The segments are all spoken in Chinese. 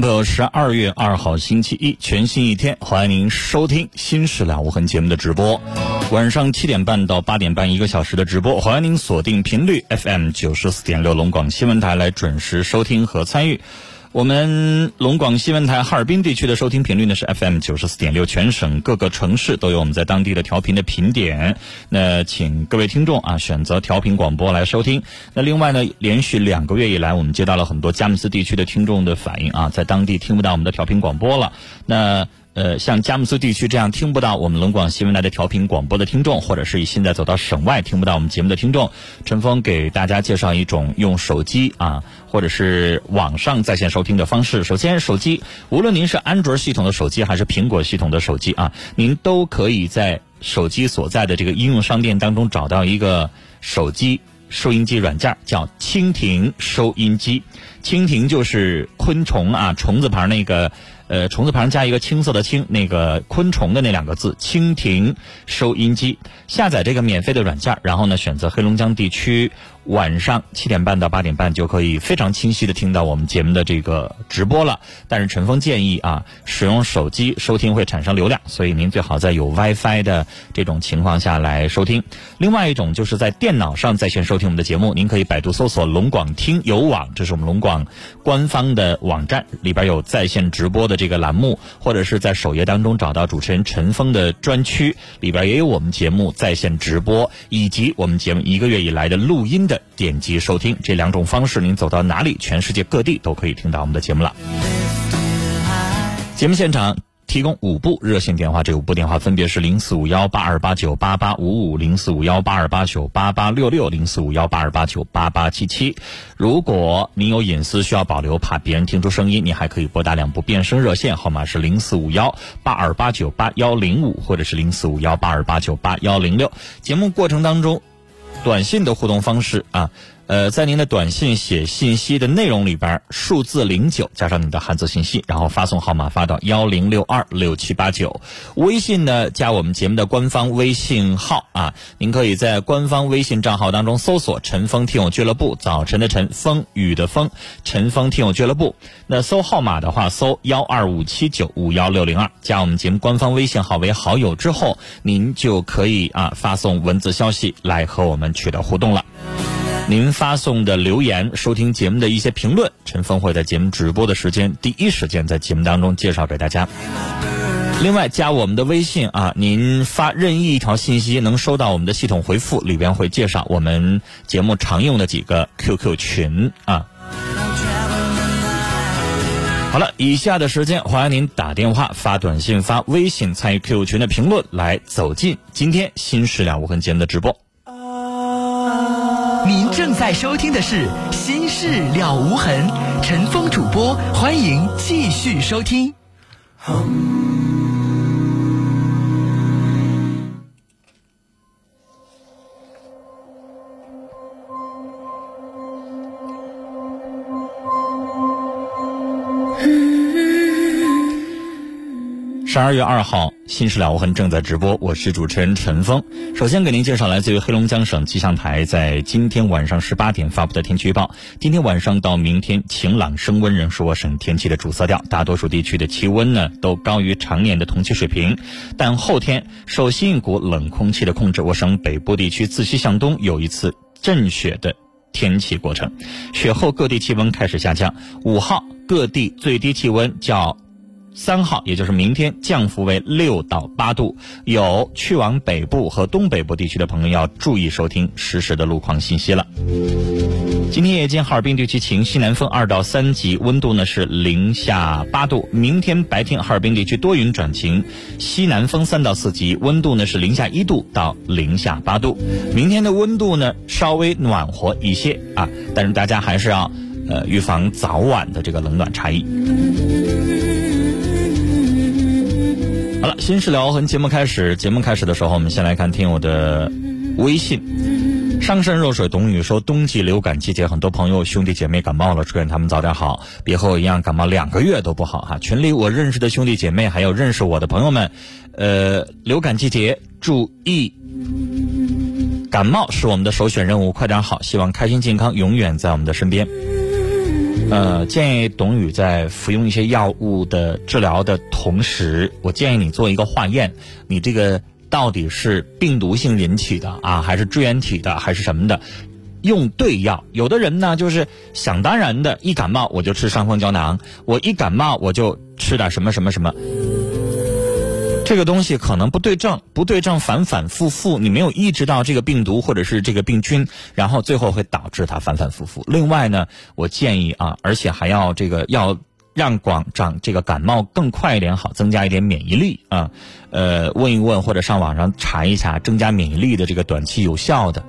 众朋友，十二月二号星期一，全新一天，欢迎您收听《新事了无痕》节目的直播，晚上七点半到八点半一个小时的直播，欢迎您锁定频率 FM 九十四点六龙广新闻台来准时收听和参与。我们龙广新闻台哈尔滨地区的收听频率呢是 FM 九十四点六，全省各个城市都有我们在当地的调频的频点。那请各位听众啊选择调频广播来收听。那另外呢，连续两个月以来，我们接到了很多佳木斯地区的听众的反映啊，在当地听不到我们的调频广播了。那呃，像佳木斯地区这样听不到我们龙广新闻台的调频广播的听众，或者是现在走到省外听不到我们节目的听众，陈峰给大家介绍一种用手机啊，或者是网上在线收听的方式。首先，手机无论您是安卓系统的手机还是苹果系统的手机啊，您都可以在手机所在的这个应用商店当中找到一个手机收音机软件，叫蜻蜓收音机。蜻蜓就是昆虫啊，虫字旁那个。呃，虫字旁加一个青色的青，那个昆虫的那两个字，蜻蜓收音机。下载这个免费的软件，然后呢，选择黑龙江地区。晚上七点半到八点半就可以非常清晰的听到我们节目的这个直播了。但是陈峰建议啊，使用手机收听会产生流量，所以您最好在有 WiFi 的这种情况下来收听。另外一种就是在电脑上在线收听我们的节目，您可以百度搜索“龙广听有网”，这是我们龙广官方的网站，里边有在线直播的这个栏目，或者是在首页当中找到主持人陈峰的专区，里边也有我们节目在线直播以及我们节目一个月以来的录音。的点击收听这两种方式，您走到哪里，全世界各地都可以听到我们的节目了。节目现场提供五部热线电话，这五部电话分别是零四五幺八二八九八八五五、零四五幺八二八九八八六六、零四五幺八二八九八八七七。如果您有隐私需要保留，怕别人听出声音，你还可以拨打两部变声热线，号码是零四五幺八二八九八幺零五或者是零四五幺八二八九八幺零六。节目过程当中。短信的互动方式啊。呃，在您的短信写信息的内容里边，数字零九加上你的汉字信息，然后发送号码发到幺零六二六七八九。微信呢，加我们节目的官方微信号啊，您可以在官方微信账号当中搜索“陈峰听友俱乐部”，早晨的晨，风雨的风，陈峰听友俱乐部。那搜号码的话，搜幺二五七九五幺六零二，加我们节目官方微信号为好友之后，您就可以啊发送文字消息来和我们取得互动了。您发送的留言、收听节目的一些评论，陈峰会在节目直播的时间第一时间在节目当中介绍给大家。另外，加我们的微信啊，您发任意一条信息，能收到我们的系统回复，里边会介绍我们节目常用的几个 QQ 群啊。好了，以下的时间欢迎您打电话、发短信、发微信参与 QQ 群的评论，来走进今天《新事了无痕》节目的直播。在收听的是《心事了无痕》，陈峰主播，欢迎继续收听。十二月二号，《新事了无痕》正在直播，我是主持人陈峰。首先给您介绍来自于黑龙江省气象台在今天晚上十八点发布的天气预报。今天晚上到明天晴朗升温仍是我省天气的主色调，大多数地区的气温呢都高于常年的同期水平。但后天受新一股冷空气的控制，我省北部地区自西向东有一次阵雪的天气过程。雪后各地气温开始下降，五号各地最低气温较三号，也就是明天降幅为六到八度。有去往北部和东北部地区的朋友要注意收听实时的路况信息了。今天夜间哈尔滨地区晴，西南风二到三级，温度呢是零下八度。明天白天哈尔滨地区多云转晴，西南风三到四级，温度呢是零下一度到零下八度。明天的温度呢稍微暖和一些啊，但是大家还是要呃预防早晚的这个冷暖差异。好了，新事聊和节目开始。节目开始的时候，我们先来看听我的微信。上善若水，董宇说：“冬季流感季节，很多朋友兄弟姐妹感冒了，祝愿他们早点好，别和我一样感冒两个月都不好哈。”群里我认识的兄弟姐妹，还有认识我的朋友们，呃，流感季节注意，感冒是我们的首选任务，快点好，希望开心健康永远在我们的身边。呃，建议董宇在服用一些药物的治疗的同时，我建议你做一个化验，你这个。到底是病毒性引起的啊，还是支原体的，还是什么的？用对药。有的人呢，就是想当然的，一感冒我就吃伤风胶囊，我一感冒我就吃点什么什么什么。这个东西可能不对症，不对症，反反复复，你没有抑制到这个病毒或者是这个病菌，然后最后会导致它反反复复。另外呢，我建议啊，而且还要这个要。让广长这个感冒更快一点好，增加一点免疫力啊，呃，问一问或者上网上查一查增加免疫力的这个短期有效的。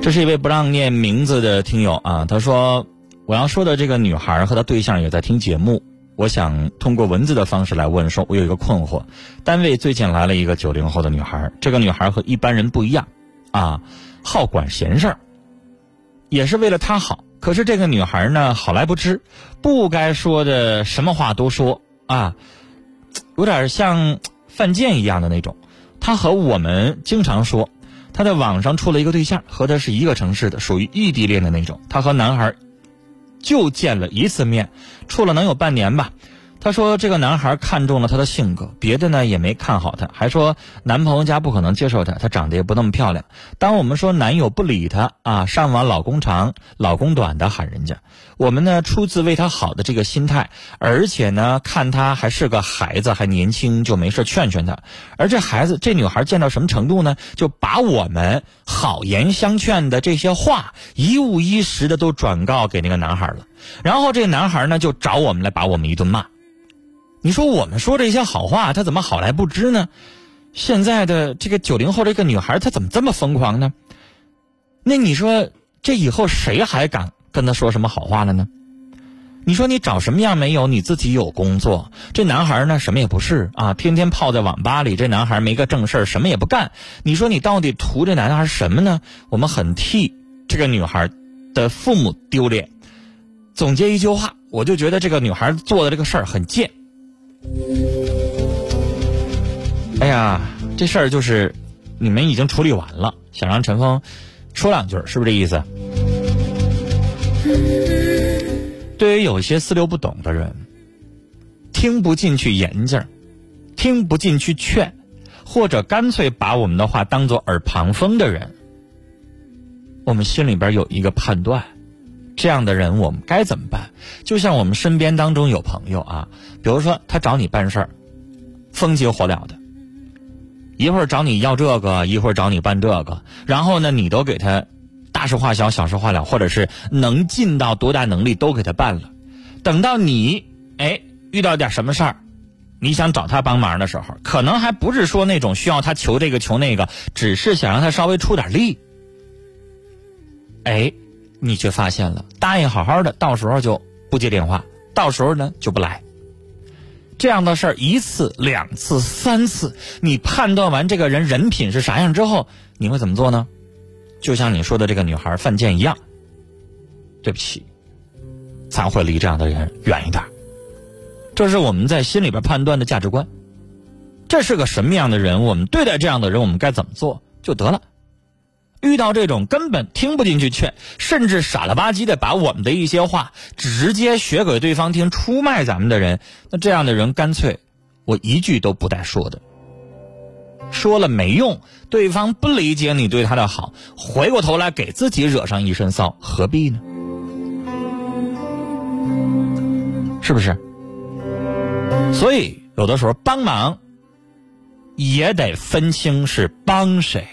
这是一位不让念名字的听友啊，他说我要说的这个女孩和她对象也在听节目，我想通过文字的方式来问，说我有一个困惑，单位最近来了一个九零后的女孩，这个女孩和一般人不一样啊，好管闲事儿，也是为了她好。可是这个女孩呢，好来不知，不该说的什么话都说啊，有点像犯贱一样的那种。她和我们经常说，她在网上处了一个对象，和她是一个城市的，属于异地恋的那种。她和男孩就见了一次面，处了能有半年吧。她说：“这个男孩看中了她的性格，别的呢也没看好她，还说男朋友家不可能接受她，她长得也不那么漂亮。当我们说男友不理她啊，上网老公长、老公短的喊人家，我们呢出自为她好的这个心态，而且呢看她还是个孩子，还年轻，就没事劝劝她。而这孩子，这女孩见到什么程度呢？就把我们好言相劝的这些话一五一十的都转告给那个男孩了，然后这男孩呢就找我们来把我们一顿骂。”你说我们说这些好话，他怎么好来不知呢？现在的这个九零后这个女孩，她怎么这么疯狂呢？那你说这以后谁还敢跟她说什么好话了呢？你说你找什么样没有？你自己有工作，这男孩呢什么也不是啊，天天泡在网吧里。这男孩没个正事儿，什么也不干。你说你到底图这男孩什么呢？我们很替这个女孩的父母丢脸。总结一句话，我就觉得这个女孩做的这个事儿很贱。哎呀，这事儿就是你们已经处理完了，想让陈峰说两句，是不是这意思？对于有些四六不懂的人，听不进去言劲儿，听不进去劝，或者干脆把我们的话当做耳旁风的人，我们心里边有一个判断。这样的人我们该怎么办？就像我们身边当中有朋友啊，比如说他找你办事儿，风急火燎的，一会儿找你要这个，一会儿找你办这个，然后呢，你都给他大事化小，小事化了，或者是能尽到多大能力都给他办了。等到你哎遇到点什么事儿，你想找他帮忙的时候，可能还不是说那种需要他求这个求那个，只是想让他稍微出点力。哎。你却发现了，答应好好的，到时候就不接电话，到时候呢就不来。这样的事儿一次、两次、三次，你判断完这个人人品是啥样之后，你会怎么做呢？就像你说的这个女孩犯贱一样，对不起，咱会离这样的人远一点。这是我们在心里边判断的价值观。这是个什么样的人？我们对待这样的人，我们该怎么做就得了。遇到这种根本听不进去劝，甚至傻了吧唧的把我们的一些话直接学给对方听，出卖咱们的人，那这样的人干脆我一句都不带说的。说了没用，对方不理解你对他的好，回过头来给自己惹上一身骚，何必呢？是不是？所以有的时候帮忙也得分清是帮谁。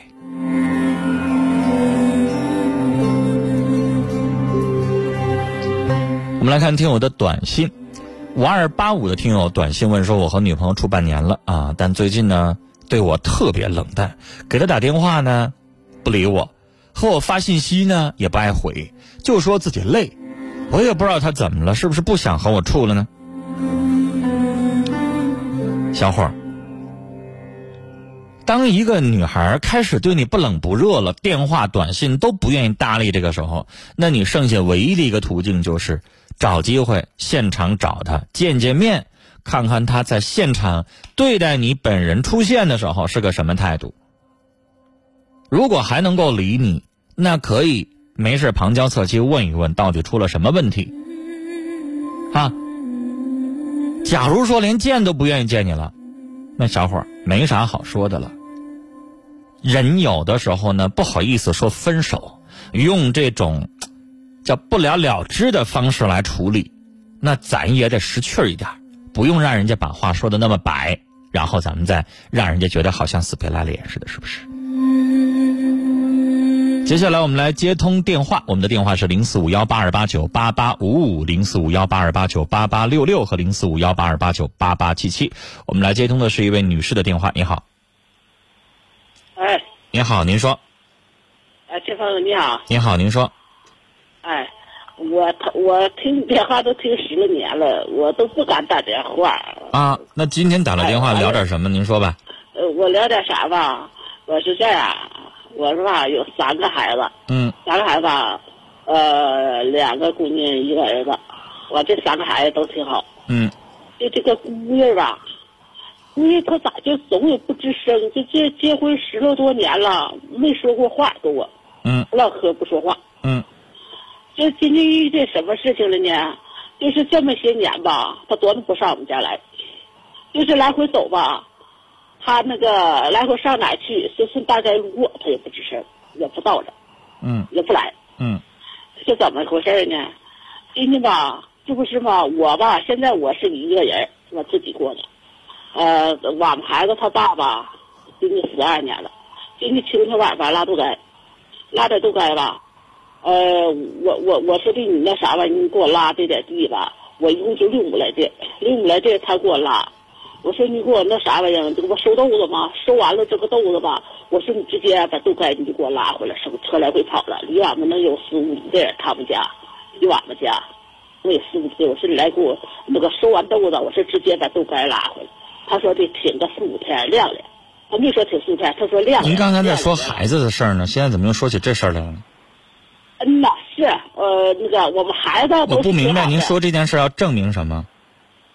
我们来看听友的短信，五二八五的听友短信问说：“我和女朋友处半年了啊，但最近呢对我特别冷淡，给她打电话呢不理我，和我发信息呢也不爱回，就说自己累。我也不知道她怎么了，是不是不想和我处了呢？”小伙儿，当一个女孩开始对你不冷不热了，电话、短信都不愿意搭理，这个时候，那你剩下唯一的一个途径就是找机会现场找他见见面，看看他在现场对待你本人出现的时候是个什么态度。如果还能够理你，那可以没事旁敲侧击问一问，到底出了什么问题啊？假如说连见都不愿意见你了，那小伙没啥好说的了。人有的时候呢不好意思说分手，用这种叫不了了之的方式来处理，那咱也得识趣儿一点，不用让人家把话说的那么白，然后咱们再让人家觉得好像死皮赖脸似的，是不是？接下来我们来接通电话，我们的电话是零四五幺八二八九八八五五、零四五幺八二八九八八六六和零四五幺八二八九八八七七。我们来接通的是一位女士的电话，你好，哎，您好，您说，哎，这朋友你好，您好，您说，哎，我我听你电话都听十来年了，我都不敢打电话。啊，那今天打了电话哎聊点什么？您说吧。呃，我聊点啥吧？我是这样，我是吧有三个孩子，嗯三个孩子吧，呃，两个姑娘一个儿子，我这三个孩子都挺好。嗯就这个姑爷吧，姑爷他咋就总也不吱声？就结结婚十来多年了，没说过话跟我，嗯唠嗑不说话。嗯就今天遇见什么事情了呢？就是这么些年吧，他多么不上我们家来，就是来回走吧，他那个来回上哪去，就是大概路过，他也不吱声，也不叨着，嗯。也不来，嗯。这怎么回事呢？今天吧，这不是嘛，我吧，现在我是一个人，我自己过的，呃，我们孩子他爸爸，今年十二年了，今天青天晚上拉豆干，拉点豆干吧，呃，我我我说的你那啥吧，你给我拉这点地吧，我一共就六亩来地，六亩来地他给我拉，我说你给我那啥玩意儿，这个不收豆子吗？收完了这个豆子吧，我说你直接把豆干你就给我拉回来，省车来回跑了，离俺们能有十五里地，他们家离俺们家，我有十五里地，我说你来给我那个收完豆子，我说直接把豆干拉回来。他说得挺个四五天晾晾，他没说挺四五天，他说晾晾。您刚才在说孩子的事儿呢，现在怎么又说起这事儿来了呢？嗯呐，是呃那个我们孩子都我不明白，您说这件事要证明什么？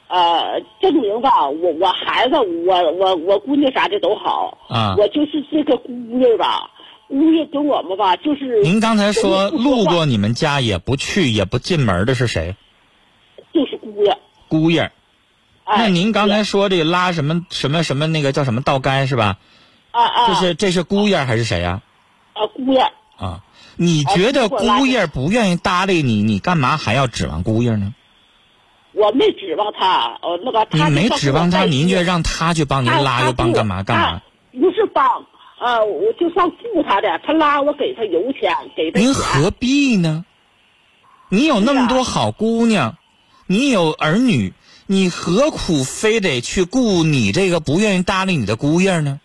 呃，证明吧，我我孩子，我我我姑娘啥的都好啊我就是这个姑爷吧，姑爷跟我们吧，就是您刚才说路过你们家也不去也不进门的是谁？就是姑爷。姑爷。哎、那您刚才说这个拉什么什么什么那个叫什么道杆是吧？啊啊，这是这是姑爷还是谁呀？啊姑爷，啊，你觉得姑爷不愿意搭理你，你干嘛还要指望姑爷呢？我没指望他，呃，那个你他没指望他，您却让他去帮您拉，又帮干嘛干嘛？？不是帮，呃，我就算雇他的，他拉我给他油钱，给他。您何必呢？你有那么多好姑娘，你有儿女，你何苦非得去雇你这个不愿意搭理你的姑爷呢？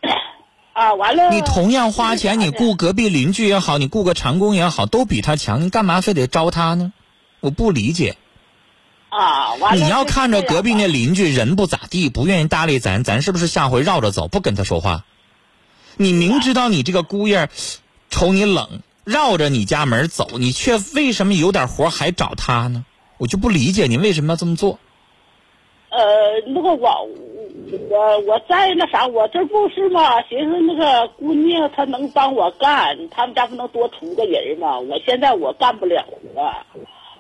啊，完了。你同样花钱，你雇隔壁邻居也好，你雇个长工也好，都比他强，你干嘛非得招他呢？我不理解。啊，完了。你要看着隔壁那邻居人不咋地，不愿意搭理咱，咱是不是下回绕着走，不跟他说话？你明知道你这个姑爷儿瞅你冷，绕着你家门走，你却为什么有点活还找他呢？我就不理解你为什么要这么做。呃，那个我我我在那啥，我这不是嘛？寻思那个姑娘她能帮我干，他们家不能多出个人嘛？我现在我干不了活。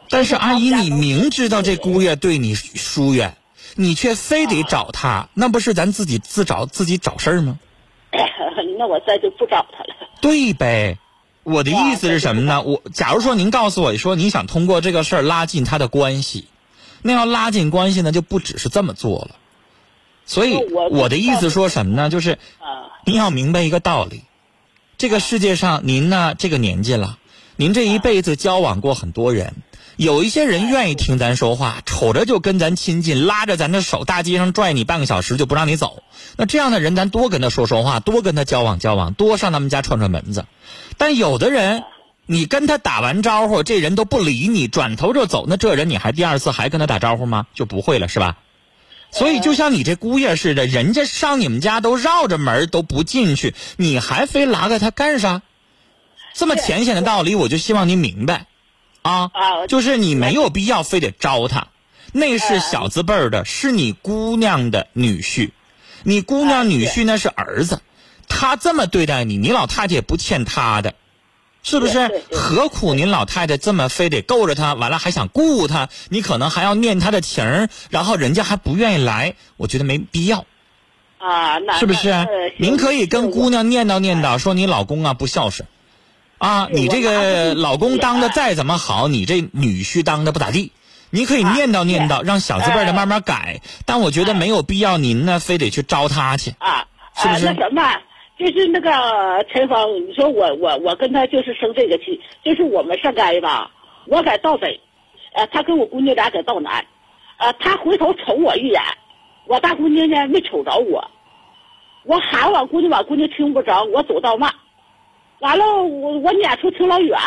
但是阿姨，你明知道这姑爷对你疏远，你却非得找他，那不是咱自己自找自己找事儿吗？那我再就不找他了。对呗。我的意思是什么呢？我假如说您告诉我说您想通过这个事儿拉近他的关系，那要拉近关系呢，就不只是这么做了。所以我我的意思说什么呢？就是啊，您要明白一个道理，这个世界上您呢这个年纪了，您这一辈子交往过很多人，有一些人愿意听咱说话，瞅着就跟咱亲近，拉着咱的手，大街上拽你半个小时就不让你走。那这样的人，咱多跟他说说话，多跟他交往交往，多上他们家串串门子。但有的人，你跟他打完招呼，这人都不理你，转头就走，那这人你还第二次还跟他打招呼吗？就不会了，是吧？所以就像你这姑爷似的，人家上你们家都绕着门都不进去，你还非拉着他干啥？这么浅显的道理，我就希望你明白，啊，啊就是你没有必要非得招他，那是小字辈儿的，是你姑娘的女婿，你姑娘女婿那是儿子，他这么对待你，你老太太也不欠他的。是不是？何苦您老太太这么非得够着他，完了还想顾他？你可能还要念他的情儿，然后人家还不愿意来，我觉得没必要，啊，那是不是？您可以跟姑娘娘念叨念叨，说你老公啊不孝顺，啊，你这个老公当的再怎么好，你这女婿当的不咋地。你可以念叨念叨，是。让小字辈的慢慢改，但我觉得没有必要您呢非得去招他去。啊，是不是？啊、那什么，就是那个陈芳，你说我我我跟他就是生这个气，就是我们上街吧，我在道北，呃，他跟我姑娘俩在道南，呃，他回头瞅我一眼，我大姑娘呢没瞅着我，我喊我姑娘，我姑娘听不着，我走道慢，完了我我撵出挺老远。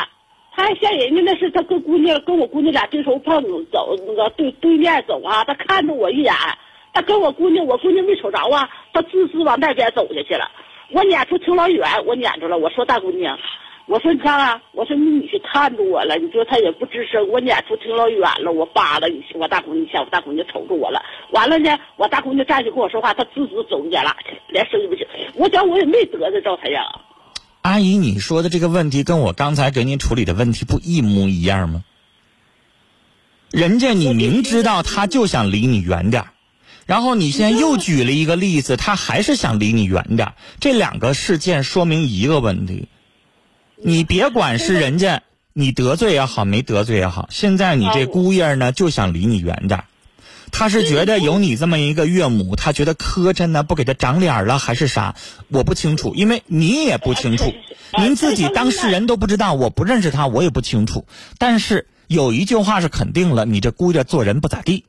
他还嫌人家那是他跟姑娘跟我姑娘俩对头碰走那个对对面走啊，他看着我一眼，他跟我姑娘我姑娘没瞅着啊，他自私往那边走下去了。我撵出挺老远，我撵着了。我说大姑娘，我说你看看，我说你女婿看着我了，你说他也不吱声。我撵出挺老远了，我扒拉你，我大姑娘一下，我大姑娘瞅着我了。完了呢，我大姑娘站起跟我说话，她自私走人家了，连声也不行。我讲我也没得罪着他呀。阿姨，你说的这个问题跟我刚才给你处理的问题不一模一样吗？人家你明知道他就想离你远点儿，然后你现在又举了一个例子，他还是想离你远点儿。这两个事件说明一个问题：你别管是人家你得罪也好，没得罪也好，现在你这姑爷呢就想离你远点儿。他是觉得有你这么一个岳母，他觉得磕碜呢，不给他长脸了，还是啥？我不清楚，因为你也不清楚，您自己当事人都不知道，我不认识他，我也不清楚。但是有一句话是肯定了，你这姑爷做人不咋地，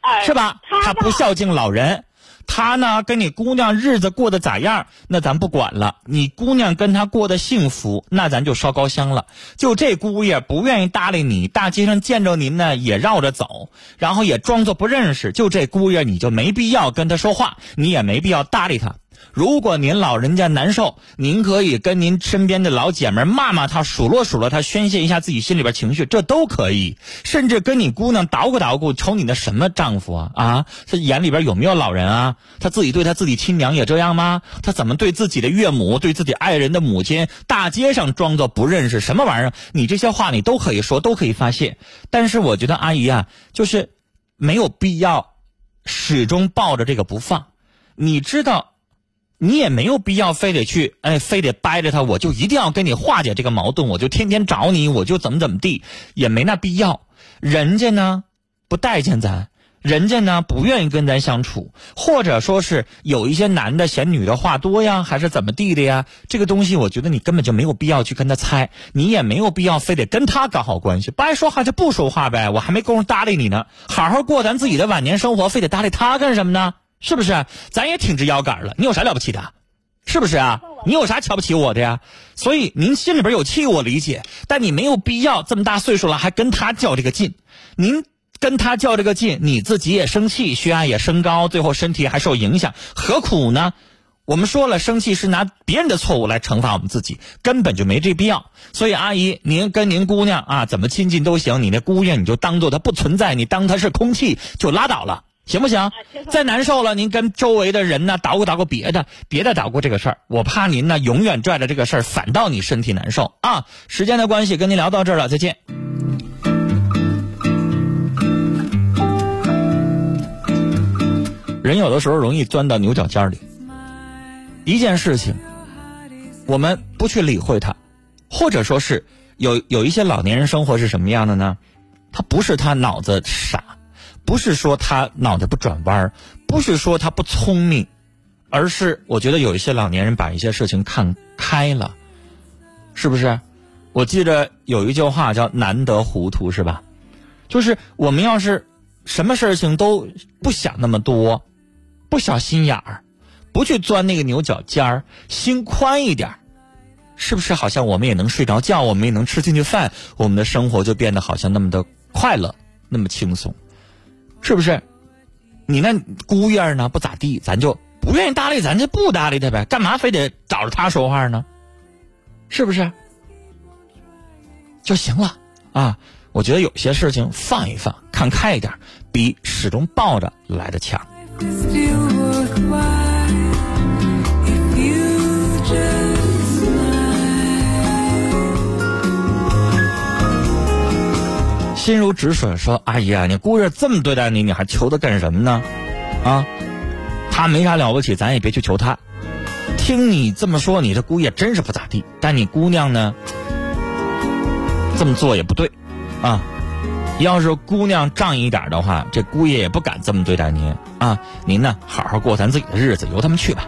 哎，是吧？他他不孝敬老人，他呢跟你姑娘日子过得咋样，那咱不管了。你姑娘跟他过得幸福，那咱就烧高香了。就这姑爷不愿意搭理你，大街上见着您呢也绕着走，然后也装作不认识。就这姑爷，你就没必要跟他说话，你也没必要搭理他。如果您老人家难受，您可以跟您身边的老姐们骂骂他，数落数落他，宣泄一下自己心里边情绪，这都可以。甚至跟你姑娘捣鼓捣鼓，瞅你那什么丈夫啊啊，他眼里边有没有老人啊？他自己对他自己亲娘也这样吗？他怎么对自己的岳母、对自己爱人的母亲，大街上装作不认识，什么玩意儿？你这些话你都可以说，都可以发泄。但是我觉得阿姨啊，就是没有必要始终抱着这个不放。你知道。你也没有必要非得去，哎，非得掰着他，我就一定要跟你化解这个矛盾，我就天天找你，我就怎么怎么地，也没那必要。人家呢不待见咱，人家呢不愿意跟咱相处，或者说是有一些男的嫌女的话多呀，还是怎么地的呀？这个东西，我觉得你根本就没有必要去跟他猜，你也没有必要非得跟他搞好关系，不爱说话就不说话呗，我还没工夫搭理你呢，好好过咱自己的晚年生活，非得搭理他干什么呢？是不是？咱也挺直腰杆了，你有啥了不起的？是不是啊？你有啥瞧不起我的呀？所以您心里边有气，我理解，但你没有必要这么大岁数了还跟他较这个劲。您跟他较这个劲，你自己也生气，血压也升高，最后身体还受影响，何苦呢？我们说了，生气是拿别人的错误来惩罚我们自己，根本就没这必要。所以，阿姨，您跟您姑娘啊，怎么亲近都行，你那姑娘你就当做她不存在，你当她是空气就拉倒了。行不行？再难受了，您跟周围的人呢捣鼓捣鼓别的，别的捣鼓这个事儿，我怕您呢永远拽着这个事儿，反倒你身体难受啊！时间的关系，跟您聊到这儿了，再见。人有的时候容易钻到牛角尖里，一件事情我们不去理会它，或者说是有有一些老年人生活是什么样的呢？他不是他脑子傻，不是说他脑袋不转弯儿，不是说他不聪明，而是我觉得有一些老年人把一些事情看开了，是不是？我记得有一句话叫“难得糊涂”，是吧？就是我们要是什么事情都不想那么多，不小心眼儿，不去钻那个牛角尖儿，心宽一点儿，是不是好像我们也能睡着觉，我们也能吃进去饭，我们的生活就变得好像那么的快乐，那么轻松，是不是？你那姑爷呢不咋地，咱就不愿意搭理，咱就不搭理他呗，干嘛非得找着他说话呢？是不是？就行了啊！我觉得有些事情放一放，看开一点，比始终抱着来的强。心如止水说：“阿姨啊，你姑爷这么对待你，你还求他干什么呢？啊，他没啥了不起，咱也别去求他。听你这么说，你这姑爷真是不咋地。但你姑娘呢，这么做也不对，啊。要是姑娘仗义一点的话，这姑爷也不敢这么对待您啊。您呢，好好过咱自己的日子，由他们去吧。”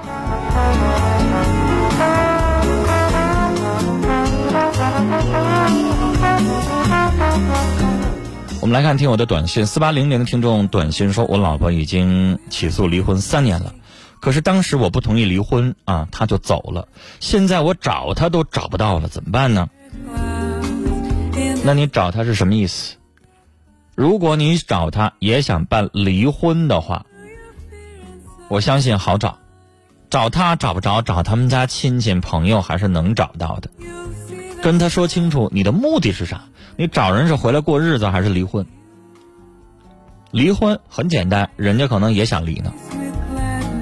我们来看听友的短信，四八零零的听众短信说：“我老婆已经起诉离婚三年了，可是当时我不同意离婚啊，她就走了。现在我找她都找不到了，怎么办呢？那你找她是什么意思？如果你找她也想办离婚的话，我相信好找，找她找不着，找他们家亲戚朋友还是能找到的。跟他说清楚你的目的是啥。”你找人是回来过日子还是离婚？离婚很简单，人家可能也想离呢。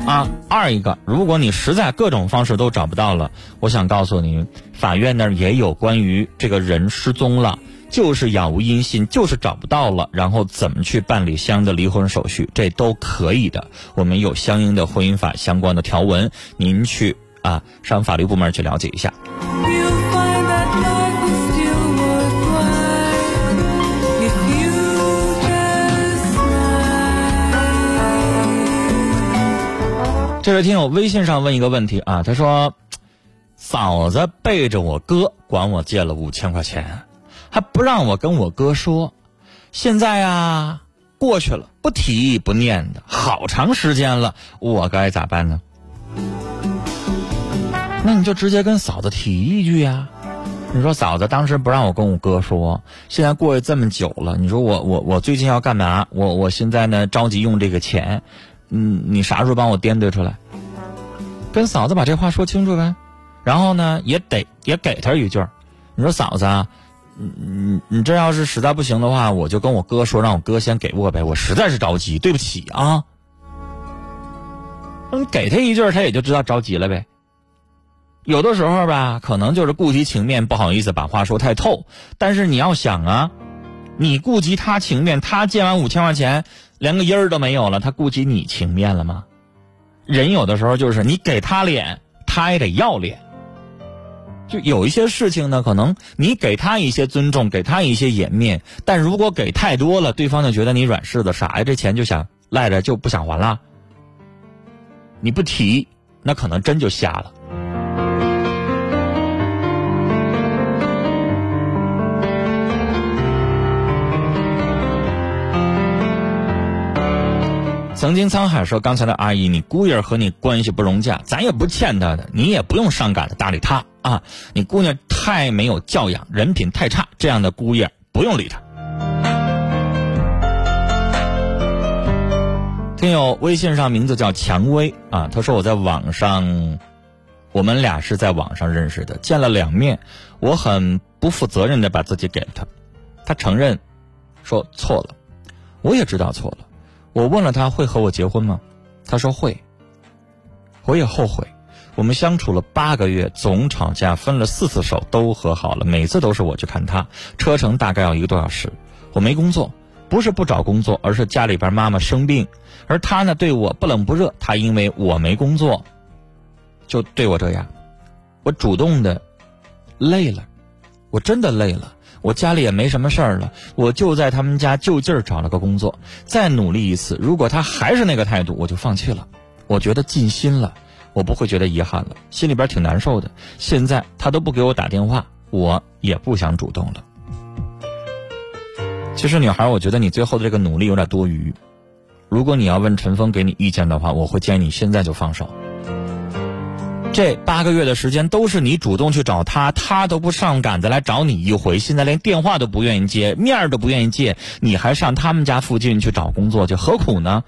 啊，二一个，如果你实在各种方式都找不到了，我想告诉你，法院那儿也有关于这个人失踪了，就是杳无音信，就是找不到了，然后怎么去办理相应的离婚手续，这都可以的。我们有相应的婚姻法相关的条文，您去啊上法律部门去了解一下。这位听友微信上问一个问题啊，他说：“嫂子背着我哥管我借了五千块钱，还不让我跟我哥说。现在呀，过去了，不提不念的，好长时间了，我该咋办呢？那你就直接跟嫂子提一句呀。你说嫂子当时不让我跟我哥说，现在过去这么久了，你说我我我最近要干嘛？我我现在呢着急用这个钱。”嗯，你啥时候帮我掂对出来？跟嫂子把这话说清楚呗。然后呢，也得也给他一句你说嫂子，啊，你你这要是实在不行的话，我就跟我哥说，让我哥先给我呗。我实在是着急，对不起啊。你给他一句他也就知道着急了呗。有的时候吧，可能就是顾及情面，不好意思把话说太透。但是你要想啊，你顾及他情面，他借完五千块钱。连个音儿都没有了，他顾及你情面了吗？人有的时候就是你给他脸，他也得要脸。就有一些事情呢，可能你给他一些尊重，给他一些颜面，但如果给太多了，对方就觉得你软柿子傻呀，这钱就想赖着就不想还了。你不提，那可能真就瞎了。曾经沧海说：“刚才的阿姨，你姑爷和你关系不融洽，咱也不欠他的，你也不用上赶着搭理他啊。你姑娘太没有教养，人品太差，这样的姑爷不用理他。”听友微信上名字叫蔷薇啊，他说我在网上，我们俩是在网上认识的，见了两面，我很不负责任的把自己给了他，他承认说错了，我也知道错了。我问了他会和我结婚吗？他说会。我也后悔，我们相处了八个月，总吵架，分了四次手，都和好了，每次都是我去看他，车程大概要一个多小时。我没工作，不是不找工作，而是家里边妈妈生病，而他呢对我不冷不热，他因为我没工作，就对我这样。我主动的累了，我真的累了，我家里也没什么事儿了，我就在他们家就近儿找了个工作，再努力一次。如果他还是那个态度，我就放弃了。我觉得尽心了，我不会觉得遗憾了，心里边挺难受的。现在他都不给我打电话，我也不想主动了。其实，女孩，我觉得你最后的这个努力有点多余。如果你要问陈峰给你意见的话，我会建议你现在就放手。这八个月的时间都是你主动去找他，他都不上赶着来找你一回，现在连电话都不愿意接，面儿都不愿意见，你还上他们家附近去找工作去，何苦呢？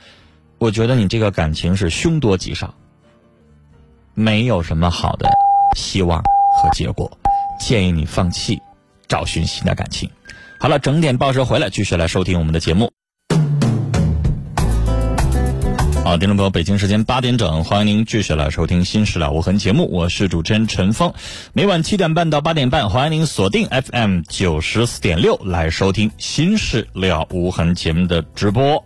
我觉得你这个感情是凶多吉少，没有什么好的希望和结果，建议你放弃，找寻新的感情。好了，整点报时回来，继续来收听我们的节目。好，听众朋友，北京时间八点整，欢迎您继续来收听《新事了无痕》节目，我是主持人陈峰。每晚七点半到八点半，欢迎您锁定 FM 九十四点六来收听《新事了无痕》节目的直播。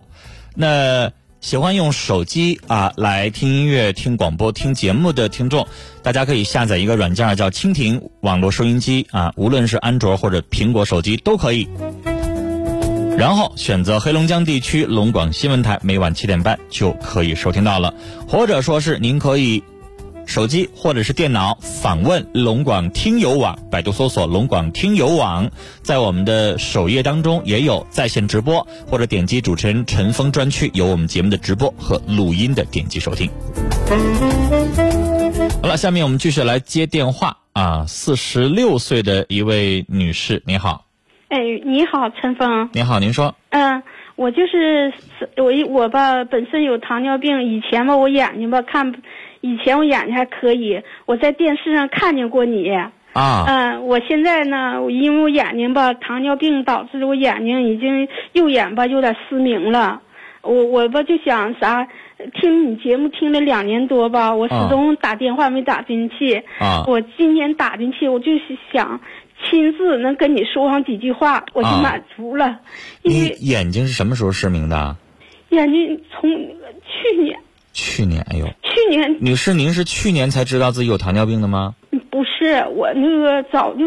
那喜欢用手机啊来听音乐、听广播、听节目的听众，大家可以下载一个软件叫蜻蜓网络收音机啊，无论是安卓或者苹果手机都可以。然后选择黑龙江地区龙广新闻台，每晚七点半就可以收听到了。或者说是您可以手机或者是电脑访问龙广听友网，百度搜索龙广听友网，在我们的首页当中也有在线直播，或者点击主持人陈峰专区有我们节目的直播和录音的点击收听。好了，下面我们继续来接电话啊，四十六岁的一位女士，你好。哎，你好，陈峰。你好，您说。嗯，我就是我一我吧，本身有糖尿病，以前吧我眼睛吧看，以前我眼睛还可以，我在电视上看见过你。啊。嗯，我现在呢，因为我眼睛吧糖尿病导致我眼睛已经右眼吧有点失明了，我我吧就想啥，听你节目听了两年多吧，我始终打电话没打进去。啊。我今天打进去，我就是想。亲自能跟你说上几句话，我就满足了。你眼睛是什么时候失明的？眼睛从去年。去年，哎呦。去年。女士，您是去年才知道自己有糖尿病的吗？不是，我那个早就，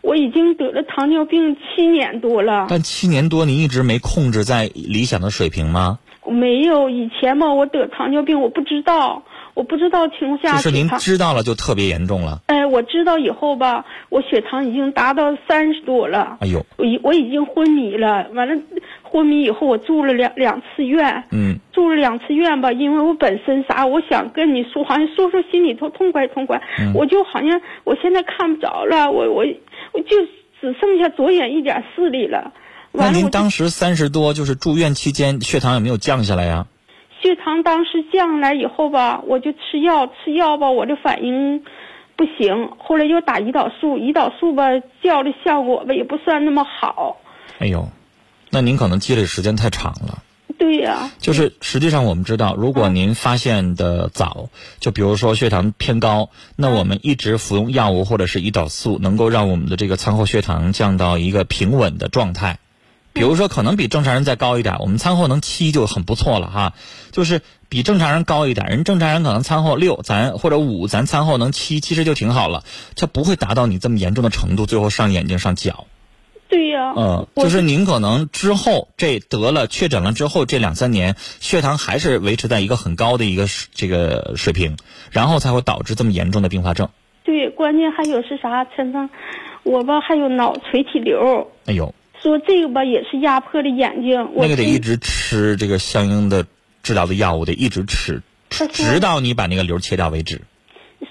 我已经得了糖尿病七年多了。但七年多，你一直没控制在理想的水平吗？没有，以前吧，我得糖尿病，我不知道。我不知道情况下，就是您知道了就特别严重了。哎，我知道以后吧，我血糖已经达到三十多了。哎呦，我已我已经昏迷了。完了，昏迷以后我住了两两次院。嗯。住了两次院吧，因为我本身啥，我想跟你说，好像说说心里头痛快痛快。嗯。我就好像我现在看不着了，我我我就只剩下左眼一点视力了。那您当时三十多，就是住院期间血糖有没有降下来呀？血糖当时降下来以后吧，我就吃药，吃药吧，我这反应不行。后来又打胰岛素，胰岛素吧，叫的效果吧也不算那么好。哎呦，那您可能积累时间太长了。对呀。就是实际上我们知道，如果您发现的早，就比如说血糖偏高，那我们一直服用药物或者是胰岛素，能够让我们的这个餐后血糖降到一个平稳的状态。比如说，可能比正常人再高一点，我们餐后能七就很不错了哈。就是比正常人高一点，人正常人可能餐后六，咱或者五，咱餐后能七，其实就挺好了。它不会达到你这么严重的程度，最后上眼睛上脚。对呀。嗯，就是您可能之后这得了确诊了之后，这两三年血糖还是维持在一个很高的一个这个水平，然后才会导致这么严重的并发症。对，关键还有是啥？陈芳，我吧还有脑垂体瘤。哎呦。说这个吧，也是压迫的眼睛。那个得一直吃这个相应的治疗的药物，得一直吃，直到你把那个瘤切掉为止。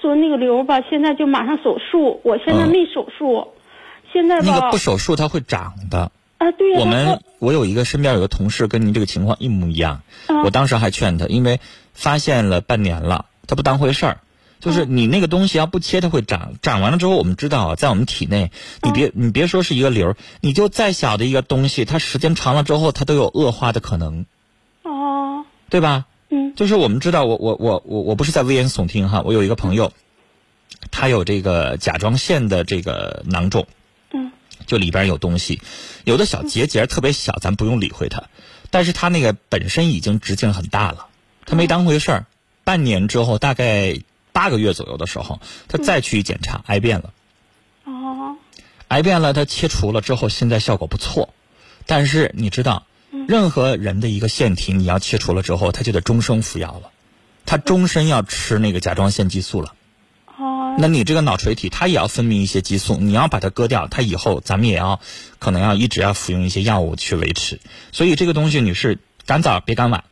说那个瘤吧，现在就马上手术，我现在没手术，现在吧。那个不手术它会长的。啊，对。我们我有一个身边有个同事跟您这个情况一模一样，我当时还劝他，因为发现了半年了，他不当回事儿。就是你那个东西要不切，它会长。长完了之后，我们知道啊，在我们体内，你别你别说是一个瘤，你就再小的一个东西，它时间长了之后，它都有恶化的可能。哦。对吧？嗯。就是我们知道，我我我我我不是在危言耸听哈，我有一个朋友，他有这个甲状腺的这个囊肿。嗯。就里边有东西，有的小结节特别小，咱不用理会它，但是他那个本身已经直径很大了，他没当回事儿。半年之后，大概。八个月左右的时候，他再去检查，癌变了。哦，癌变了，他切除了之后，现在效果不错。但是你知道，任何人的一个腺体，你要切除了之后，他就得终生服药了，他终身要吃那个甲状腺激素了。哦，那你这个脑垂体，它也要分泌一些激素，你要把它割掉，它以后咱们也要可能要一直要服用一些药物去维持。所以这个东西，你是赶早别赶晚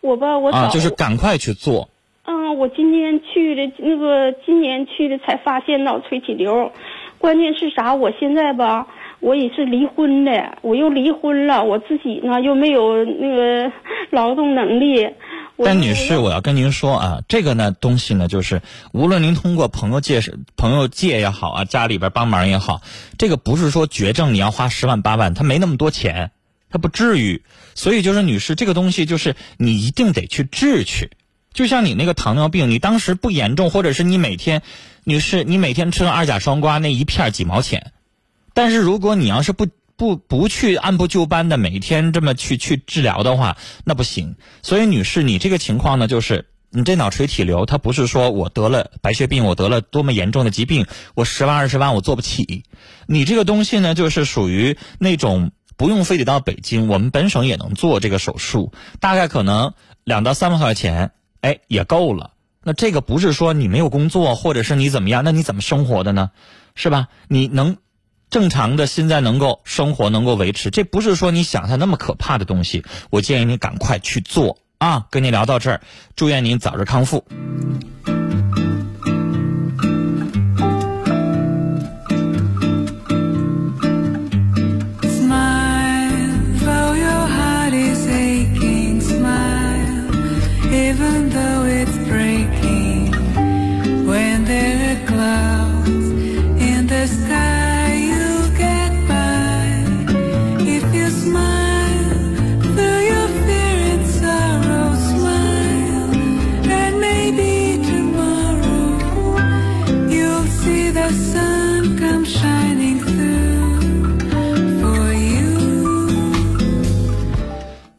我吧，我早、啊，就是赶快去做。嗯，我今天去的那个，今年去的才发现脑垂体瘤，关键是啥？我现在吧，我也是离婚的，我又离婚了，我自己呢又没有那个劳动能力。但女士，我要跟您说啊，这个呢东西呢，就是无论您通过朋友介绍、朋友借也好啊，家里边帮忙也好，这个不是说绝症你要花十万八万，他没那么多钱，他不至于。所以就是女士，这个东西就是你一定得去治去。就像你那个糖尿病，你当时不严重，或者是你每天，女士，你每天吃二甲双胍那一片几毛钱，但是如果你要是不不不去按部就班的每天这么去去治疗的话，那不行。所以女士，你这个情况呢，就是你这脑垂体瘤，它不是说我得了白血病，我得了多么严重的疾病，我十万二十万我做不起。你这个东西呢，就是属于那种不用非得到北京，我们本省也能做这个手术，大概可能两到三万块钱，哎，也够了。那这个不是说你没有工作，或者是你怎么样，那你怎么生活的呢？是吧？你能正常的现在能够生活，能够维持，这不是说你想象那么可怕的东西。我建议你赶快去做啊！跟你聊到这儿，祝愿您早日康复。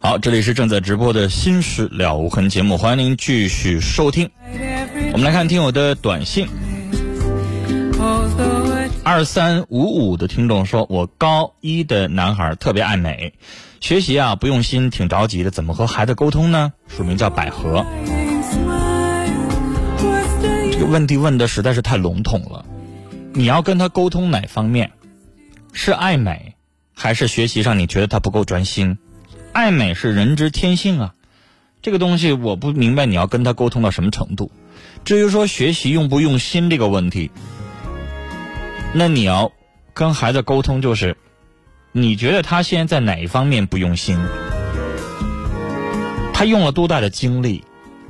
好，这里是正在直播的《心事了无痕》节目，欢迎您继续收听。我们来看听友的短信，二三五五的听众说：“我高一的男孩特别爱美，学习啊不用心，挺着急的，怎么和孩子沟通呢？”署名叫百合。这个问题问的实在是太笼统了。你要跟他沟通哪方面？是爱美，还是学习上你觉得他不够专心？爱美是人之天性啊，这个东西我不明白你要跟他沟通到什么程度。至于说学习用不用心这个问题，那你要跟孩子沟通，就是你觉得他现在在哪一方面不用心？他用了多大的精力？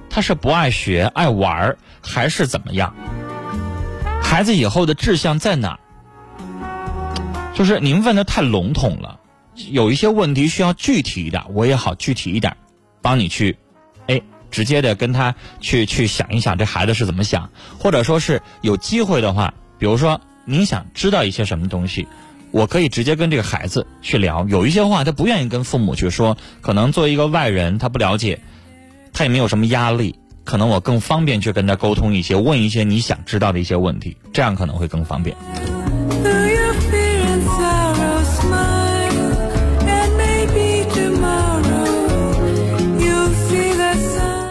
他是不爱学、爱玩儿，还是怎么样？孩子以后的志向在哪？就是您问的太笼统了，有一些问题需要具体一点，我也好具体一点，帮你去，哎，直接的跟他去去想一想，这孩子是怎么想，或者说是有机会的话，比如说您想知道一些什么东西，我可以直接跟这个孩子去聊。有一些话他不愿意跟父母去说，可能作为一个外人，他不了解，他也没有什么压力，可能我更方便去跟他沟通一些，问一些你想知道的一些问题，这样可能会更方便。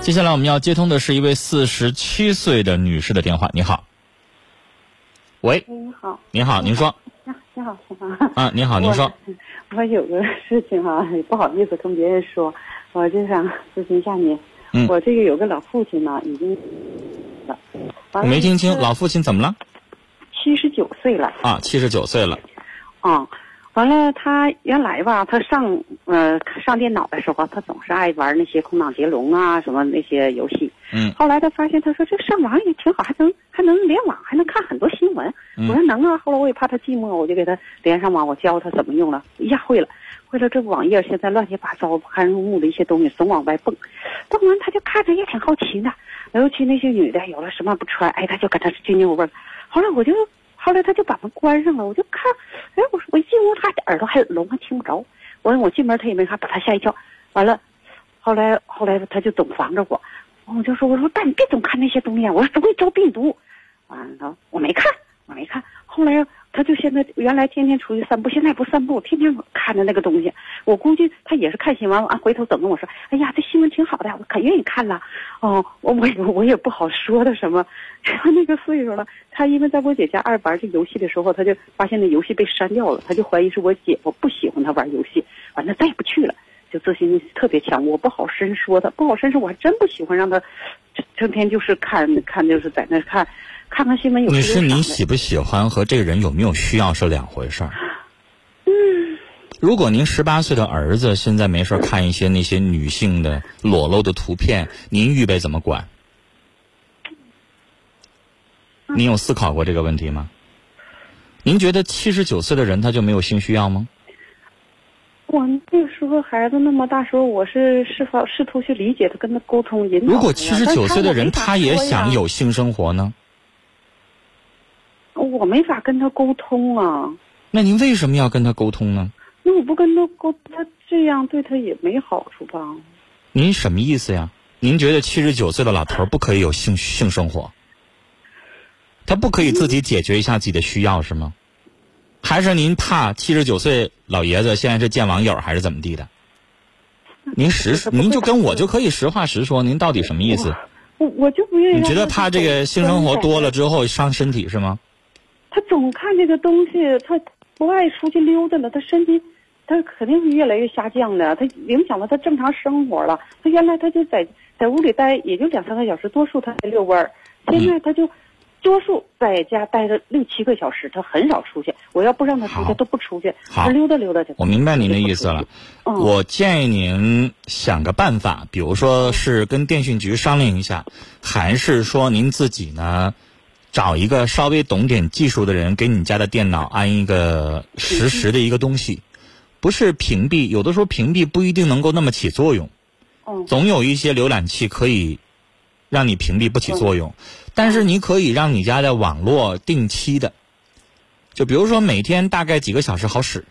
接下来我们要接通的是一位四十七岁的女士的电话。你好，喂，你好，您好，您说你好，你好，先生。啊，你好，您说，我我有个事情哈、也 不好意思跟别人说，我就想咨询一下你。嗯我这个有个老父亲呢，已经了，我没听清，老父亲怎么了？七十九岁了啊，七十九岁了，啊。完了，他原来吧，他上呃上电脑的时候，他总是爱玩那些空档接龙啊，什么那些游戏。嗯后来他发现，他说这上网也挺好，还能还能联网，还能看很多新闻。嗯我说能啊。后来我也怕他寂寞，我就给他连上网，我教他怎么用了，一下会了。会了这网页现在乱七八糟、不堪入目的一些东西总往外蹦，蹦完他就看着也挺好奇的。尤其那些女的有了什么不穿，哎，他就跟他津津有味。后来我就，后来他就把门关上了，我就看，哎，我说我一进屋，他耳朵还聋，还听不着。我说我进门他也没看，把他吓一跳。完了，后来后来他就总防着我，我就说我说爸你别总看那些东西啊，我说只会招病毒。完了我没看我没看，后来他就现在原来天天出去散步，现在不散步，天天看着那个东西。我估计他也是看新闻，啊，回头等跟我说，哎呀这新闻挺好的，我可愿意看了。哦，我我也我也不好说他什么，他那个岁数了，他因为在我姐家爱玩这游戏的时候，他就发现那游戏被删掉了，他就怀疑是我姐夫不喜欢他玩游戏，完了再也不去了。就自信心特别强，我不好深说他，不好深说，我还真不喜欢让他成天就是看看，就是在那看，看看新闻有女士，时有赏的你喜不喜欢和这个人有没有需要是两回事儿。嗯，如果您十八岁的儿子现在没事儿看一些那些女性的裸露的图片，您预备怎么管？您有思考过这个问题吗？您觉得七十九岁的人他就没有性需要吗？我那时候孩子那么大时候，我是试法试图去理解他，跟他沟通引导。如果七十九岁的人他也想，有性生活呢？我没法跟他沟通啊。那您为什么要跟他沟通呢？那我不跟他沟，他这样对他也没好处吧？您什么意思呀？您觉得七十九岁的老头不可以有性性生活？他不可以自己解决一下自己的需要是吗？还是您怕七十九岁老爷子现在是见网友还是怎么地的？您实您就跟我就可以实话实说，您到底什么意思？我我就不愿意你觉得怕这个性生活多了之后伤身体是吗？他总看这个东西，他不爱出去溜达了，他身体他肯定是越来越下降的，他影响了他正常生活了。他原来他就在在屋里待也就两三个小时，多数他在遛弯儿，现在他就多数在家待着六七个小时，他很少出去。我要不让他出好去，都不出去，好他溜达溜达去。我明白您的意思了。嗯，我建议您想个办法，比如说是跟电信局商量一下，还是说您自己呢，找一个稍微懂点技术的人，给你家的电脑安一个实时的一个东西，不是屏蔽，有的时候屏蔽不一定能够那么起作用，嗯总有一些浏览器可以让你屏蔽不起作用，但是你可以让你家的网络定期的，就比如说每天大概几个小时好使。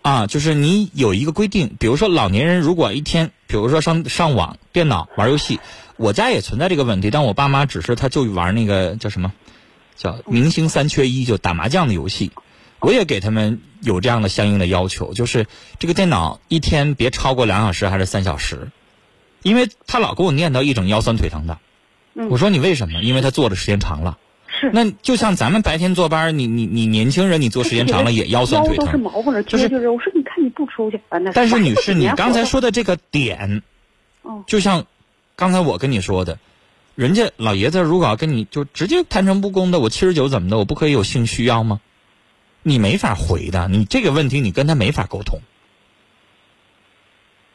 啊，就是你有一个规定，比如说老年人如果一天，比如说上上网、电脑玩游戏，我家也存在这个问题，但我爸妈只是他就玩那个叫什么，叫明星三缺一，就打麻将的游戏，我也给他们有这样的相应的要求，就是这个电脑一天别超过两小时还是三小时，因为他老给我念叨一整腰酸腿疼的，嗯我说你为什么？因为他坐的时间长了。是那就像咱们白天坐班，你你你年轻人，你坐时间长了也腰酸腿腰都是疼。毛病了，就是撅撅着。我说你看你不出去，但是女士，你刚才说。说的这个点，哦就像刚才我跟你说的，人家老爷子如果要跟你就直接坦诚不公的，我七十九怎么的，我不可以有性需要吗？你没法回的，你这个问题你跟他没法沟通，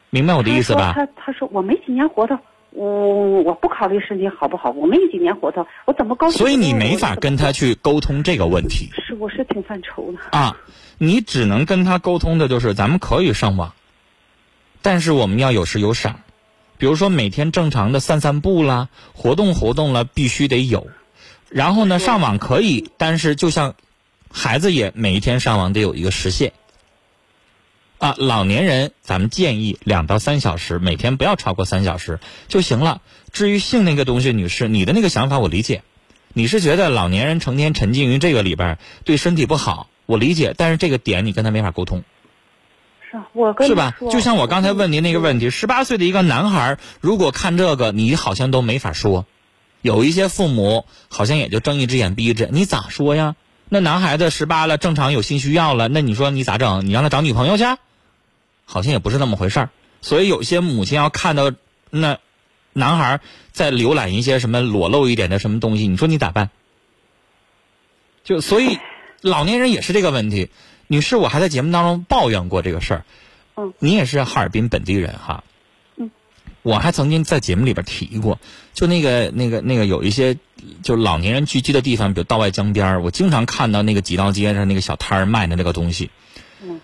明白我的意思吧？他说他他说我没几年活头，我我不考虑身体好不好，我没几年活头，我怎么高兴？所以你没法跟他去沟通这个问题是我是挺犯愁的。啊，你只能跟他沟通的就是咱们可以上网，但是我们要有时有赏，比如说每天正常的散散步啦，活动活动了必须得有，然后呢上网可以，但是就像孩子也每一天上网得有一个时限。啊，老年人咱们建议两到三小时，每天不要超过三小时就行了。至于性那个东西，女士，你的那个想法我理解，你是觉得老年人成天沉浸于这个里边儿对身体不好，我理解，但是这个点你跟他没法沟通，是啊我跟是吧？就像我刚才问您那个问题，十八岁的一个男孩儿如果看这个，你好像都没法说。有一些父母好像也就睁一只眼闭一只眼，你咋说呀？那男孩子十八了，正常有性需要了，那你说你咋整？你让他找女朋友去？好像也不是那么回事儿。所以有些母亲要看到那男孩儿在浏览一些什么裸露一点的什么东西，你说你咋办？就所以老年人也是这个问题。女士，我还在节目当中抱怨过这个事儿。嗯，你也是哈尔滨本地人哈。嗯，我还曾经在节目里边提过，就那个那个那个有一些就老年人聚集的地方，比如道外江边儿我经常看到那个几道街上那个小摊儿卖的那个东西。嗯，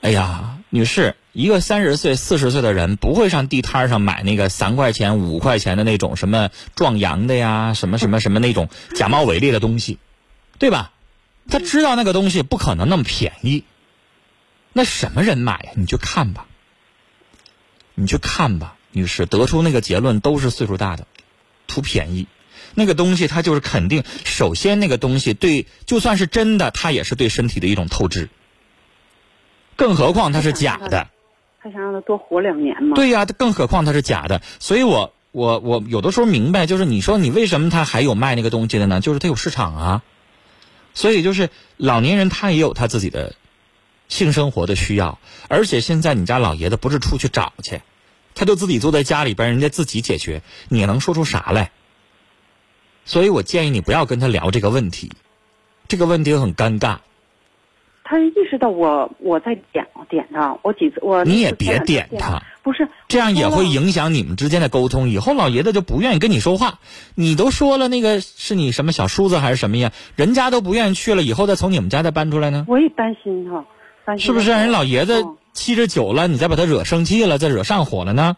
哎呀，女士，一个三十岁、四十岁的人不会上地摊上买那个三块钱、五块钱的那种什么壮阳的呀，什么什么什么那种假冒伪劣的东西，对吧？他知道那个东西不可能那么便宜，那什么人买呀？你去看吧，你去看吧。女士得出那个结论都是岁数大的，图便宜。那个东西它就是肯定，首先那个东西对，就算是真的，它也是对身体的一种透支。更何况它是假的，他想让他多活两年嘛？对呀、更何况它是假的。所以我我我有的时候明白，就是你说你为什么他还有卖那个东西的呢？就是他有市场啊。所以就是老年人他也有他自己的性生活的需要，而且现在你家老爷子不是出去找去，他就自己坐在家里边，人家自己解决，你能说出啥来？所以我建议你不要跟他聊这个问题，这个问题很尴尬。他意识到我我在点点他，我几次我你也别点他，不是这样也会影响你们之间的沟通。以后老爷子就不愿意跟你说话。你都说了那个是你什么小叔子还是什么呀？人家都不愿意去了，以后再从你们家再搬出来呢？我也担心他，担心是不是？他人老爷子嗯七十九了，你再把他惹生气了，再惹上火了呢？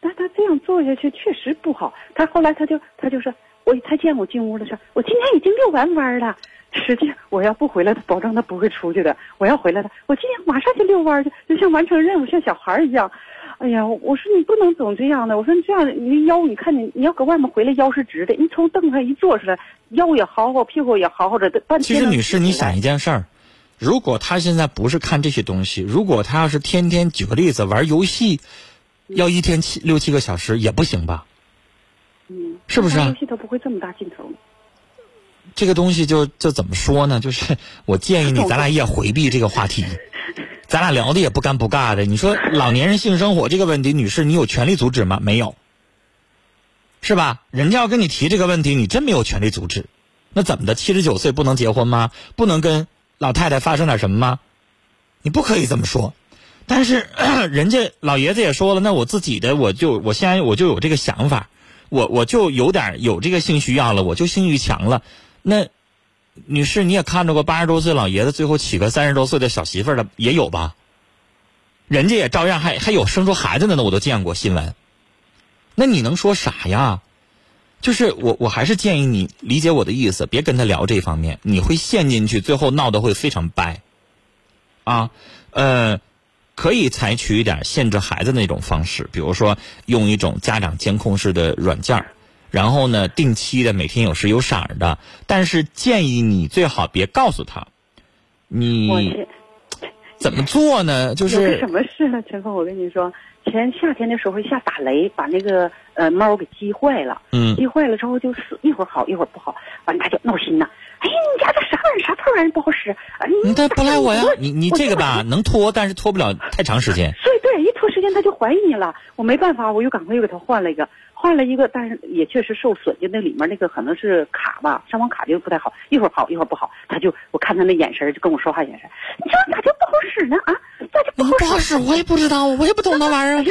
但他这样做下去确实不好。他后来他就他就说，我他见我进屋的时候，我今天已经遛完弯了。实际上我要不回来，他保证他不会出去的。我要回来的，我今天马上就遛弯去，就像完成任务，像小孩儿一样。哎呀，我说你不能总这样的。我说你这样，你腰，你看你你要搁外面回来，腰是直的，你从凳子上一坐出来，腰也好好，屁股也好好的，半其天其实女士，你想一件事儿，如果他现在不是看这些东西，如果他要是天天举个例子玩游戏，要一天七六七个小时也不行吧？嗯，是不是啊游戏都不会这么大劲头。这个东西就就怎么说呢？就是我建议你，咱俩也回避这个话题，咱俩聊的也不干不尬的。你说老年人性生活这个问题，女士，你有权利阻止吗？没有，是吧？人家要跟你提这个问题，你真没有权利阻止。那怎么的？七十九岁不能结婚吗？不能跟老太太发生点什么吗？你不可以这么说。但是 人家老爷子也说了，那我自己的我就我现在我就有这个想法，我我就有点有这个性需要了，我就性欲强了。那女士你也看着过八十多岁老爷子最后娶个三十多岁的小媳妇儿的也有吧？人家也照样还还有生出孩子的呢，我都见过新闻。那你能说啥呀？就是我我还是建议你理解我的意思，别跟他聊这方面，你会陷进去，最后闹得会非常掰。啊，呃，可以采取一点限制孩子那种方式，比如说用一种家长监控式的软件儿然后呢，定期的每天有时有色儿的，但是建议你最好别告诉他，我你这怎么做呢？就是什么事呢？陈峰，我跟你说，前夏天的时候下打雷，把那个呃猫给击坏了。嗯击坏了之后就死一会儿好一会儿不好，完他就闹心呐。哎，你家这啥玩意儿？啥破玩意儿不好使？你这不赖我呀，你你这个吧能拖，但是拖不了太长时间。对对，一拖时间他就怀疑你了。我没办法，我又赶快又给他换了一个，换了一个，但是也确实受损，就那里面那个可能是卡吧，上网卡就不太好，一会儿好一会儿不好。他就我看他那眼神就跟我说话眼神儿，你说咋就不好使呢？啊，咋就不好使？我也不知道，我也不懂那玩意儿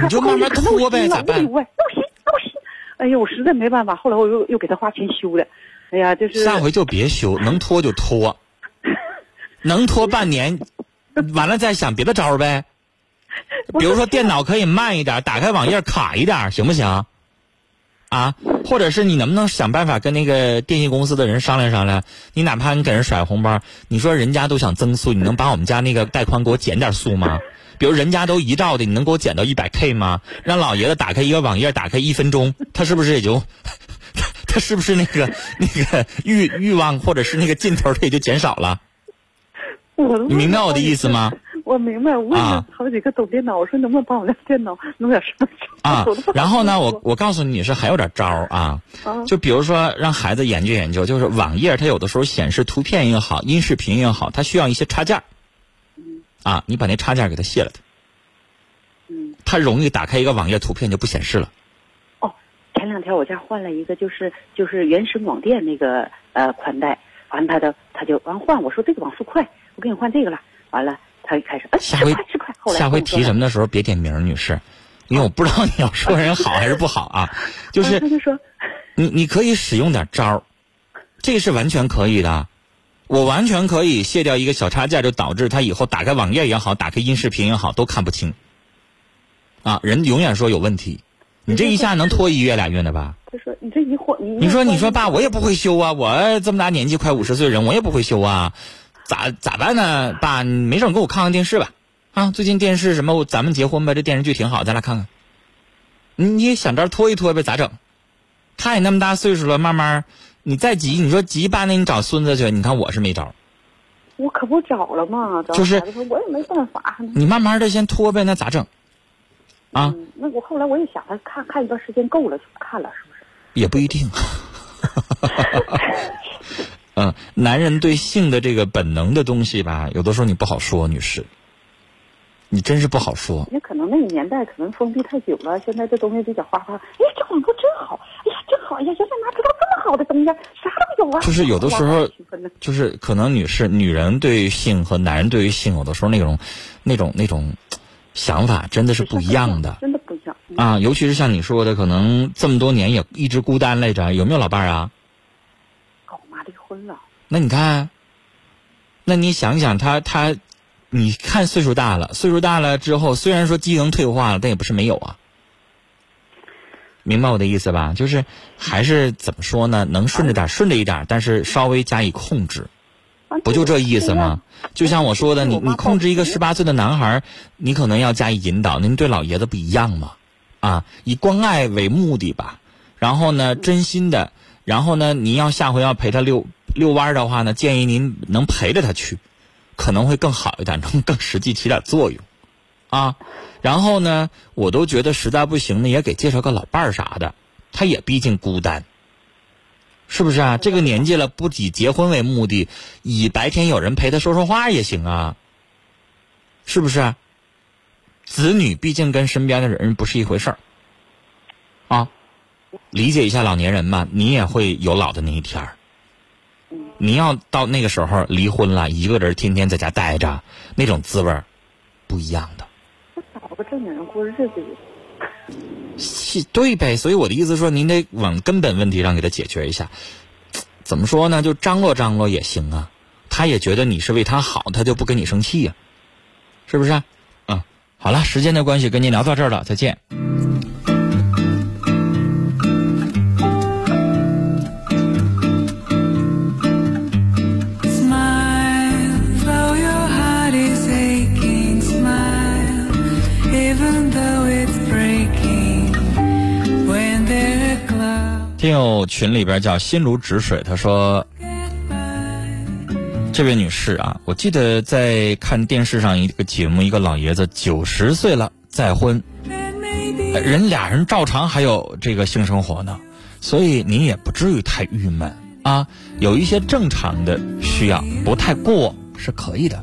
你就慢慢拖呗，咋办？闹心闹心。哎呀，我实在没办法，后来我又又给他花钱修的。哎呀，就是下回就别修，能拖就拖，能拖半年，完了再想别的招儿呗。比如说电脑可以慢一点，打开网页卡一点，行不行？啊，或者是你能不能想办法跟那个电信公司的人商量商量？你哪怕你给人甩红包，你说人家都想增速，你能把我们家那个带宽给我减点速吗？比如人家都一兆的，你能给我减到一百 K 吗？让老爷子打开一个网页，打开一分钟，他是不是也就，他他是不是那个那个欲欲望或者是那个劲头，他也就减少了？我你明白我的意思吗？我明白，我问啊。了好几个懂电脑，我说能不能帮我家电脑弄点什么？啊然后呢，我我告诉你是还有点招儿啊，啊。就比如说让孩子研究研究，就是网页它有的时候显示图片也好，音视频也好，它需要一些插件儿啊，你把那插件儿给它卸了它，嗯。它容易打开一个网页图片就不显示了。哦，前两天我家换了一个，就是就是原生广电那个呃宽带，完他的他就完换，我说这个网速快，我给你换这个了，完了他一开始，哎，下回下回提什么的时候别点名，女士，因为我不知道你要说人好还是不好啊，就是啊他就说，你你可以使用点招儿，这是完全可以的。我完全可以卸掉一个小插件，就导致他以后打开网页也好，打开音视频也好，都看不清。啊，人永远说有问题，你这一下能拖一月俩月的吧？他说你这一换，你你说你说爸，爸，我也不会修啊，我这么大年纪快五十岁人，我也不会修啊，咋咋办呢？爸，你没事你给我看看电视吧。啊，最近电视什么？咱们结婚吧，这电视剧挺好，咱俩看看。你你也想着拖一拖呗，咋整？他也那么大岁数了，慢慢你再急，你说急吧那你找孙子去，你看我是没招。我可不找了嘛，找就是我也没办法。你慢慢的先拖呗，那咋整？啊，嗯，那我后来我也想了，看看一段时间够了就不看了，是不是？也不一定。嗯，男人对性的这个本能的东西吧，有的时候你不好说，女士，你真是不好说。也可能那个年代可能封闭太久了，现在这东西比较花花。哎，这广告真好！哎呀，真好！哎呀，原来哪知道这么好的东西，啥都有啊！就是有的时候就是可能女士、女人对于性和男人对于性，有的时候那种、那种、那种想法真的是不一样的真的不一样。嗯啊。尤其是像你说的，可能这么多年也一直孤单来着，有没有老伴儿啊？婚了，那你看，那你想想他他，你看岁数大了，岁数大了之后，虽然说机能退化了，但也不是没有啊。明白我的意思吧？就是还是怎么说呢？能顺着点顺着一点，但是稍微加以控制，啊不就这意思吗？就像我说的，你你控制一个十八岁的男孩，你可能要加以引导，您对老爷子不一样嘛？啊，以关爱为目的吧，然后呢，真心的，然后呢，您要下回要陪他遛遛弯儿的话呢，建议您能陪着他去，可能会更好一点，能更实际起点作用，啊，然后呢，我都觉得实在不行呢，也给介绍个老伴儿啥的，他也毕竟孤单。是不是啊？这个年纪了，不以结婚为目的，以白天有人陪他说说话也行啊。是不是？子女毕竟跟身边的人不是一回事儿，理解一下老年人嘛，你也会有老的那一天儿。你要到那个时候离婚了，一个人天天在家待着，那种滋味儿不一样的。找个正经人过日子也对呗，所以我的意思说，您得往根本问题上给他解决一下。怎么说呢？就张罗张罗也行啊，他也觉得你是为他好，他就不跟你生气呀、是不是？嗯，好了，时间的关系，跟您聊到这儿了，再见。听友群里边叫心如止水，他说这位女士啊，我记得在看电视上一个节目，一个老爷子九十岁了再婚，人俩人照常还有这个性生活呢，所以您也不至于太郁闷啊。有一些正常的需要，不太过是可以的。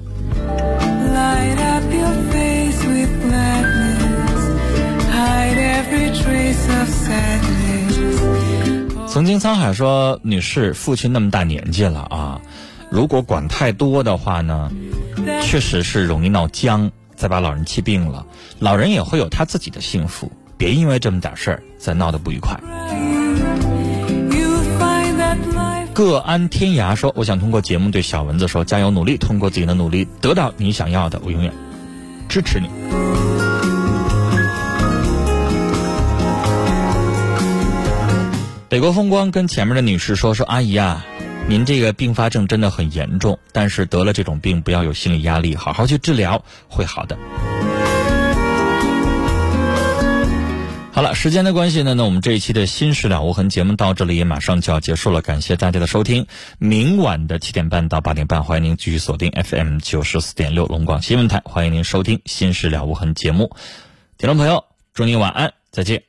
曾经沧海说：“女士，父亲那么大年纪了啊，如果管太多的话呢，确实是容易闹僵，再把老人气病了。老人也会有他自己的幸福，别因为这么点事儿再闹得不愉快。”各安天涯说：“我想通过节目对小蚊子说，加油努力，通过自己的努力得到你想要的，我永远支持你。”北国风光跟前面的女士说：“说阿姨啊，您这个并发症真的很严重，但是得了这种病不要有心理压力，好好去治疗会好的。”好了，时间的关系呢，那我们这一期的《新事了无痕》节目到这里也马上就要结束了，感谢大家的收听。明晚的七点半到八点半，欢迎您继续锁定 FM 九十四点六龙广新闻台，欢迎您收听《新事了无痕》节目。听众朋友，祝您晚安，再见。